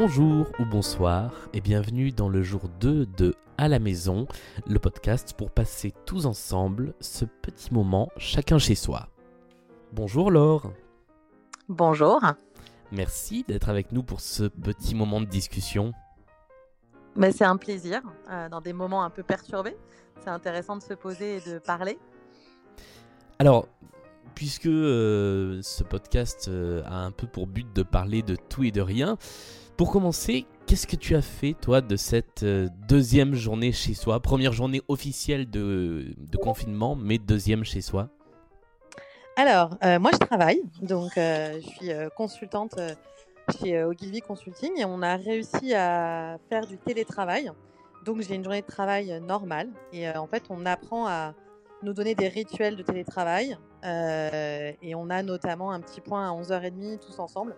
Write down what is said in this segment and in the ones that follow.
Bonjour ou bonsoir et bienvenue dans le jour 2 de À la maison, le podcast pour passer tous ensemble ce petit moment chacun chez soi. Bonjour Laure. Bonjour. Merci d'être avec nous pour ce petit moment de discussion. Mais c'est un plaisir euh, dans des moments un peu perturbés. C'est intéressant de se poser et de parler. Alors, puisque euh, ce podcast euh, a un peu pour but de parler de tout et de rien, pour commencer, qu'est-ce que tu as fait, toi, de cette euh, deuxième journée chez soi? Première journée officielle de, confinement, mais deuxième chez soi? Alors, euh, moi, je travaille. Donc, euh, je suis consultante chez Ogilvy Consulting et on a réussi à faire du télétravail. Donc, j'ai une journée de travail normale. Et en fait, on apprend à nous donner des rituels de télétravail. et on a notamment un petit point à 11h30 tous ensemble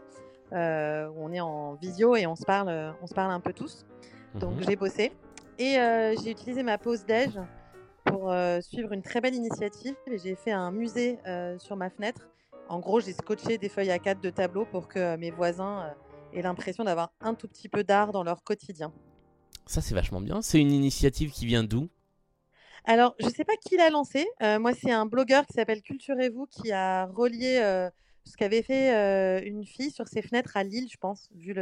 où on est en visio et on se parle, on se parle un peu tous. Donc mhm. j'ai bossé et euh, j'ai utilisé ma pause déj pour euh, suivre une très belle initiative et j'ai fait un musée sur ma fenêtre. En gros, j'ai scotché des feuilles A4 de tableaux pour que mes voisins aient l'impression d'avoir un tout petit peu d'art dans leur quotidien. Ça, c'est vachement bien. C'est une initiative qui vient d'où? Alors, je ne sais pas qui l'a lancé. moi, c'est un blogueur qui s'appelle Culturez-vous qui a relié ce qu'avait fait une fille sur ses fenêtres à Lille, je pense, vu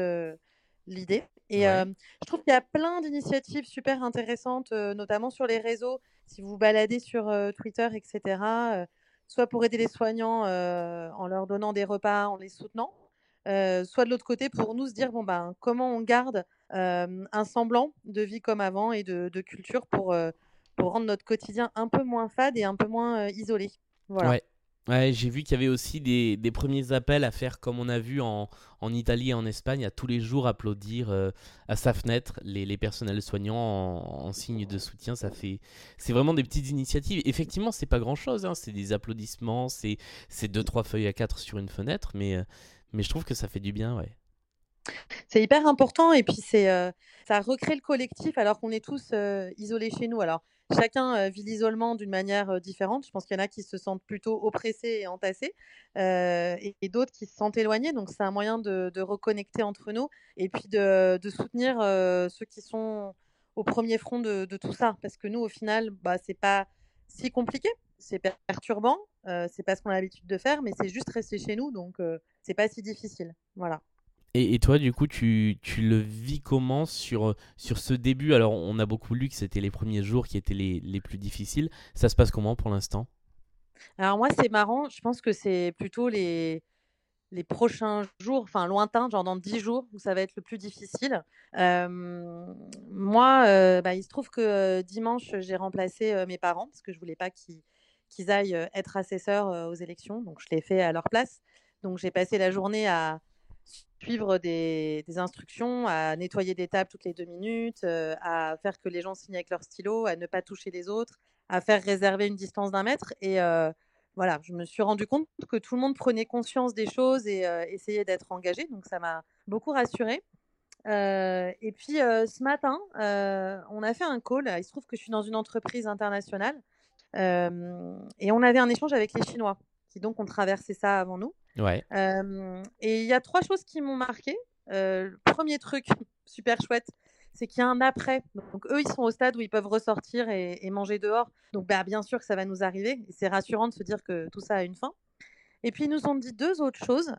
l'idée. Et je trouve qu'il y a plein d'initiatives super intéressantes, notamment sur les réseaux. Si vous vous baladez sur Twitter, etc., soit pour aider les soignants en leur donnant des repas, en les soutenant, soit de l'autre côté pour nous se dire bon ben comment on garde un semblant de vie comme avant et de, culture pour, pour rendre notre quotidien un peu moins fade et un peu moins isolé. Voilà. Ouais, j'ai vu qu'il y avait aussi des, premiers appels à faire comme on a vu en, Italie et en Espagne, à tous les jours applaudir euh, à sa fenêtre les, les personnels soignants en, signe de soutien. Ça fait, c'est vraiment des petites initiatives. Effectivement, c'est pas grand chose, hein. c'est des applaudissements, c'est, c'est deux trois feuilles à quatre sur une fenêtre, mais, euh, mais je trouve que ça fait du bien, ouais. C'est hyper important et puis c'est, euh, ça recrée le collectif alors qu'on est tous isolés chez nous. Alors chacun vit l'isolement d'une manière différente. Je pense qu'il y en a qui se sentent plutôt oppressés et entassés et, d'autres qui se sentent éloignés. Donc c'est un moyen de, reconnecter entre nous et puis de, soutenir ceux qui sont au premier front de, tout ça. Parce que nous, au final, bah, c'est pas si compliqué. C'est perturbant, c'est pas ce qu'on a l'habitude de faire, mais c'est juste rester chez nous, donc c'est pas si difficile. Voilà. Et, toi, du coup, tu, tu, le vis comment sur, sur ce début? Alors, on a beaucoup lu que c'était les premiers jours qui étaient les, les plus difficiles. Ça se passe comment pour l'instant? Alors, moi, c'est marrant. Je pense que c'est plutôt les, les prochains jours, enfin lointains, genre dans 10 jours, où ça va être le plus difficile. moi, euh, bah, il se trouve que euh, dimanche, j'ai remplacé euh, mes parents parce que je voulais pas qu'ils aillent être assesseurs aux élections. Donc, je l'ai fait à leur place. Donc, j'ai passé la journée à suivre des, instructions, à nettoyer des tables toutes les deux minutes, euh, à faire que les gens signent avec leur stylo, à ne pas toucher les autres, à faire réserver une distance d'un mètre. Et euh, voilà, je me suis rendu compte que tout le monde prenait conscience des choses et euh, essayait d'être engagé. Donc ça m'a beaucoup rassurée. et puis ce matin, on a fait un call. Il se trouve que je suis dans une entreprise internationale et on avait un échange avec les Chinois qui donc ont traversé ça avant nous. Et il y a trois choses qui m'ont marqué. le premier truc, super chouette, c'est qu'il y a un après. Donc eux, ils sont au stade où ils peuvent ressortir et, manger dehors. Donc bah, bien sûr que ça va nous arriver. C'est rassurant de se dire que tout ça a une fin. Et puis ils nous ont dit deux autres choses.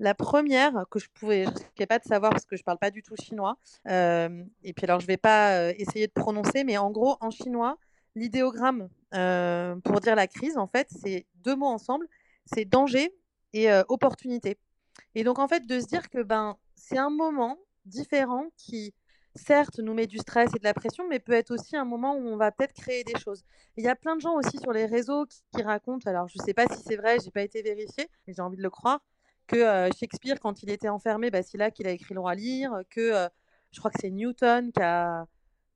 la première, que je pouvais, je risquais pas de savoir parce que je parle pas du tout chinois. et puis alors je vais pas essayer de prononcer, mais en gros en chinois, l'idéogramme pour dire la crise, en fait, c'est deux mots ensemble c'est danger et opportunité. Et donc, en fait, de se dire que ben, c'est un moment différent qui, certes, nous met du stress et de la pression, mais peut être aussi un moment où on va peut-être créer des choses. Il y a plein de gens aussi sur les réseaux qui, racontent, alors je ne sais pas si c'est vrai, j'ai pas été vérifié, mais j'ai envie de le croire, que Shakespeare, quand il était enfermé, bah, c'est là qu'il a écrit le roi lire, que je crois que c'est Newton qui a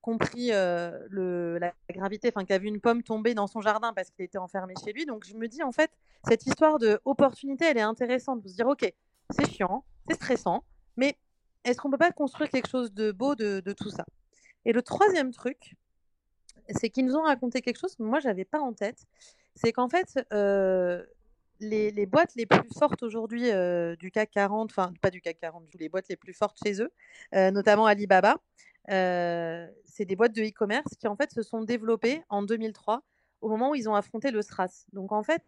compris la gravité, enfin, qui a vu une pomme tomber dans son jardin parce qu'il était enfermé chez lui. Donc je me dis, en fait, cette histoire de opportunité, elle est intéressante. De se dire, ok, c'est chiant, c'est stressant, mais est-ce qu'on peut pas construire quelque chose de beau de, tout ça? Et le troisième truc, c'est qu'ils nous ont raconté quelque chose que moi, j'avais pas en tête. C'est qu'en fait, les, boîtes les plus fortes aujourd'hui du CAC 40, enfin pas du CAC 40, les boîtes les plus fortes chez eux, notamment Alibaba, c'est des boîtes de e-commerce qui en fait se sont développées en 2003 au moment où ils ont affronté le SRAS. Donc en fait,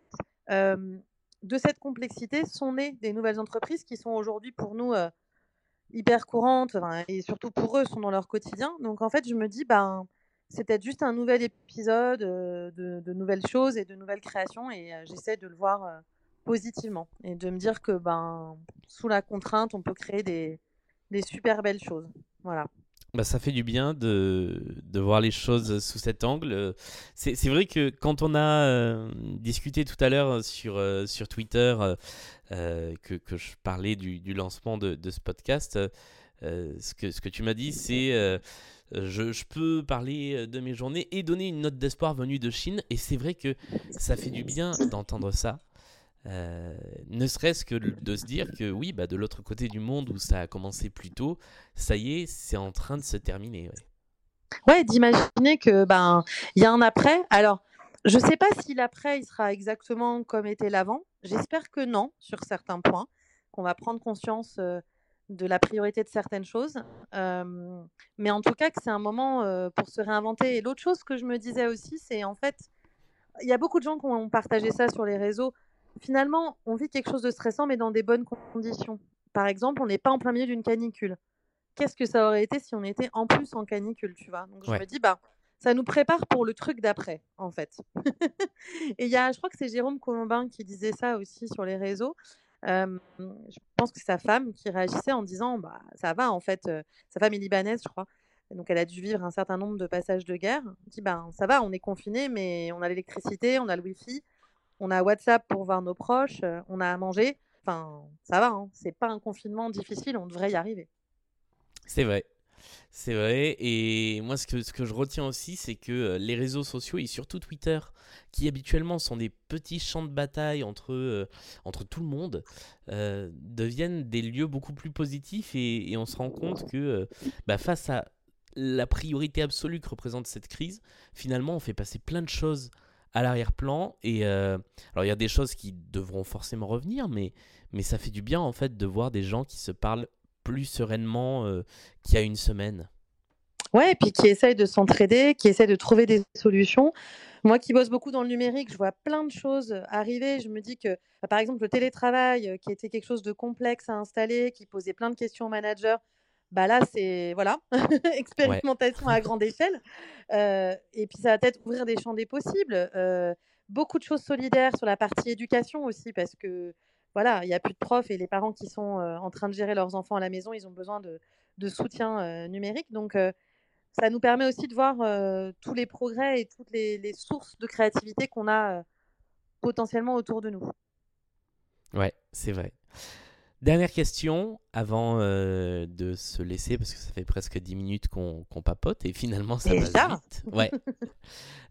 de cette complexité sont nées des nouvelles entreprises qui sont aujourd'hui pour nous hyper courantes et surtout pour eux sont dans leur quotidien. Donc en fait, je me dis ben c'est peut-être juste un nouvel épisode de, nouvelles choses et de nouvelles créations et j'essaie de le voir positivement et de me dire que ben sous la contrainte, on peut créer des, des super belles choses. Voilà. Bah, ça fait du bien de, de, voir les choses sous cet angle. C'est vrai que quand on a euh, discuté tout à l'heure sur, euh, sur Twitter, euh, que, que, je parlais du, du lancement de, de, ce podcast, ce, que, ce que tu m'as dit, c'est je, je, peux parler de mes journées et donner une note d'espoir venue de Chine. Et c'est vrai que ça fait du bien d'entendre ça. Euh, ne serait-ce que de se dire que oui, bah, de l'autre côté du monde où ça a commencé plus tôt, ça y est, c'est en train de se terminer. Ouais, d'imaginer que ben il y a un après. Alors, je sais pas si l'après il sera exactement comme était l'avant. J'espère que non sur certains points, qu'on va prendre conscience euh, de la priorité de certaines choses. Euh, mais en tout cas, que c'est un moment pour se réinventer. Et l'autre chose que je me disais aussi, c'est en fait, il y a beaucoup de gens qui ont partagé ça sur les réseaux finalement, on vit quelque chose de stressant, mais dans des bonnes conditions. Par exemple, on n'est pas en plein milieu d'une canicule. Qu'est-ce que ça aurait été si on était en plus en canicule, tu vois? Donc je me dis, bah, ça nous prépare pour le truc d'après, en fait. et il y a, je crois que c'est Jérôme Colombin qui disait ça aussi sur les réseaux. je pense que c'est sa femme qui réagissait en disant, bah, ça va, en fait, sa femme est libanaise, je crois. Donc elle a dû vivre un certain nombre de passages de guerre. Elle dit, bah, ça va, on est confiné, mais on a l'électricité, on a le wifi on a WhatsApp pour voir nos proches, euh, on a à manger. Enfin, ça va, hein. c'est pas un confinement difficile, on devrait y arriver. C'est vrai. C'est vrai, et moi ce que, je retiens aussi, c'est que euh, les réseaux sociaux, et surtout Twitter, qui habituellement sont des petits champs de bataille entre, euh, entre tout le monde, deviennent des lieux beaucoup plus positifs, et, on se rend compte que bah, face à la priorité absolue que représente cette crise, finalement on fait passer plein de choses à l'arrière-plan. Et euh, alors, il y a des choses qui devront forcément revenir, mais, mais ça fait du bien en fait de voir des gens qui se parlent plus sereinement euh, qu'il y a une semaine. Ouais, et puis qui essayent de s'entraider, qui essayent de trouver des solutions. Moi qui bosse beaucoup dans le numérique, je vois plein de choses arriver. Je me dis que, bah, par exemple, le télétravail, euh, qui était quelque chose de complexe à installer, qui posait plein de questions aux managers, bah là, c'est voilà, expérimentation à grande échelle. Euh, et puis ça va peut-être ouvrir des champs des possibles. Euh, beaucoup de choses solidaires sur la partie éducation aussi, parce que voilà, il n'y a plus de profs et les parents qui sont euh, en train de gérer leurs enfants à la maison, ils ont besoin de, de soutien numérique. Donc ça nous permet aussi de voir tous les progrès et toutes les, les sources de créativité qu'on a potentiellement autour de nous. Ouais, c'est vrai. Dernière question avant euh, de se laisser, parce que ça fait presque 10 minutes qu'on papote et finalement ça passe vite. Ouais.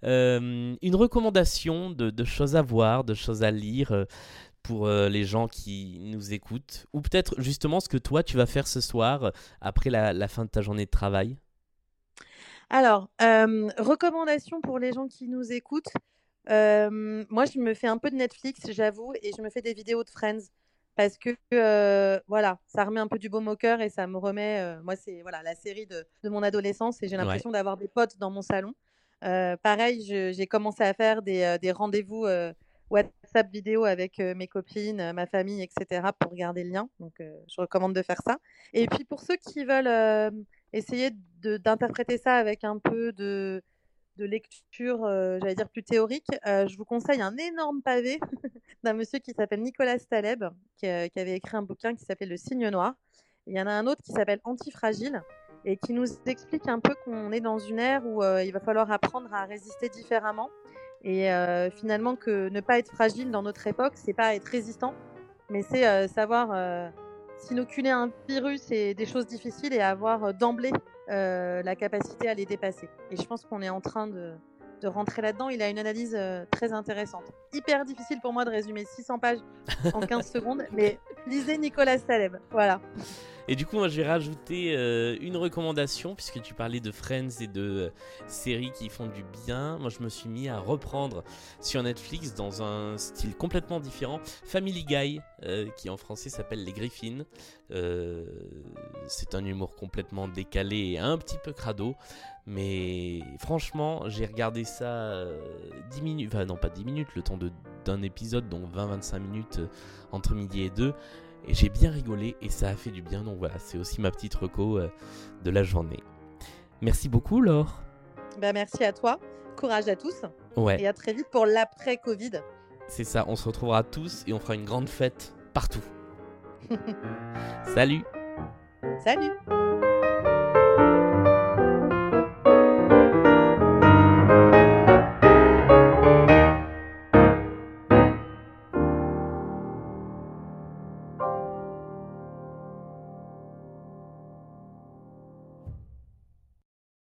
Euh, une recommandation de, choses à voir, de choses à lire euh, pour les gens qui nous écoutent Ou peut-être justement ce que toi tu vas faire ce soir après la, fin de ta journée de travail? Alors, recommandation pour les gens qui nous écoutent. moi, je me fais un peu de Netflix, j'avoue, et je me fais des vidéos de Friends parce que euh, voilà, ça remet un peu du baume au cœur et ça me remet. Euh, moi, c'est voilà la série de, de mon adolescence et j'ai l'impression d'avoir des potes dans mon salon. Euh, pareil, j'ai commencé à faire des, des rendez-vous WhatsApp vidéo avec mes copines, ma famille, etc. pour garder le lien. Donc, je recommande de faire ça. Et puis pour ceux qui veulent essayer d'interpréter ça avec un peu de de lecture, euh, j'allais dire plus théorique, euh, je vous conseille un énorme pavé d'un monsieur qui s'appelle Nicolas Taleb, qui, euh, qui, avait écrit un bouquin qui s'appelle Le Signe Noir. Il y en a un autre qui s'appelle Antifragile et qui nous explique un peu qu'on est dans une ère où il va falloir apprendre à résister différemment et finalement que ne pas être fragile dans notre époque, c'est pas être résistant, mais c'est savoir s'inoculer un virus et des choses difficiles et avoir d'emblée la capacité à les dépasser. Et je pense qu'on est en train de, rentrer là-dedans. Il a une analyse euh, très intéressante. Hyper difficile pour moi de résumer 600 pages en 15 secondes, mais lisez Nicolas Taleb. Voilà. Et du coup, moi, je vais rajouter euh, une recommandation, puisque tu parlais de Friends et de euh, séries qui font du bien. Moi, je me suis mis à reprendre sur Netflix, dans un style complètement différent, Family Guy, euh, qui en français s'appelle Les Griffins. c'est un humour complètement décalé et un petit peu crado. Mais franchement, j'ai regardé ça 10 minutes, enfin non pas 10 minutes, le temps d'un épisode, donc 20-25 minutes entre midi et 2. Et j'ai bien rigolé et ça a fait du bien. Donc voilà, c'est aussi ma petite reco euh, de la journée. Merci beaucoup, Laure. Bah, merci à toi. Courage à tous. Ouais. Et à très vite pour l'après-Covid. C'est ça, on se retrouvera tous et on fera une grande fête partout. Salut. Salut.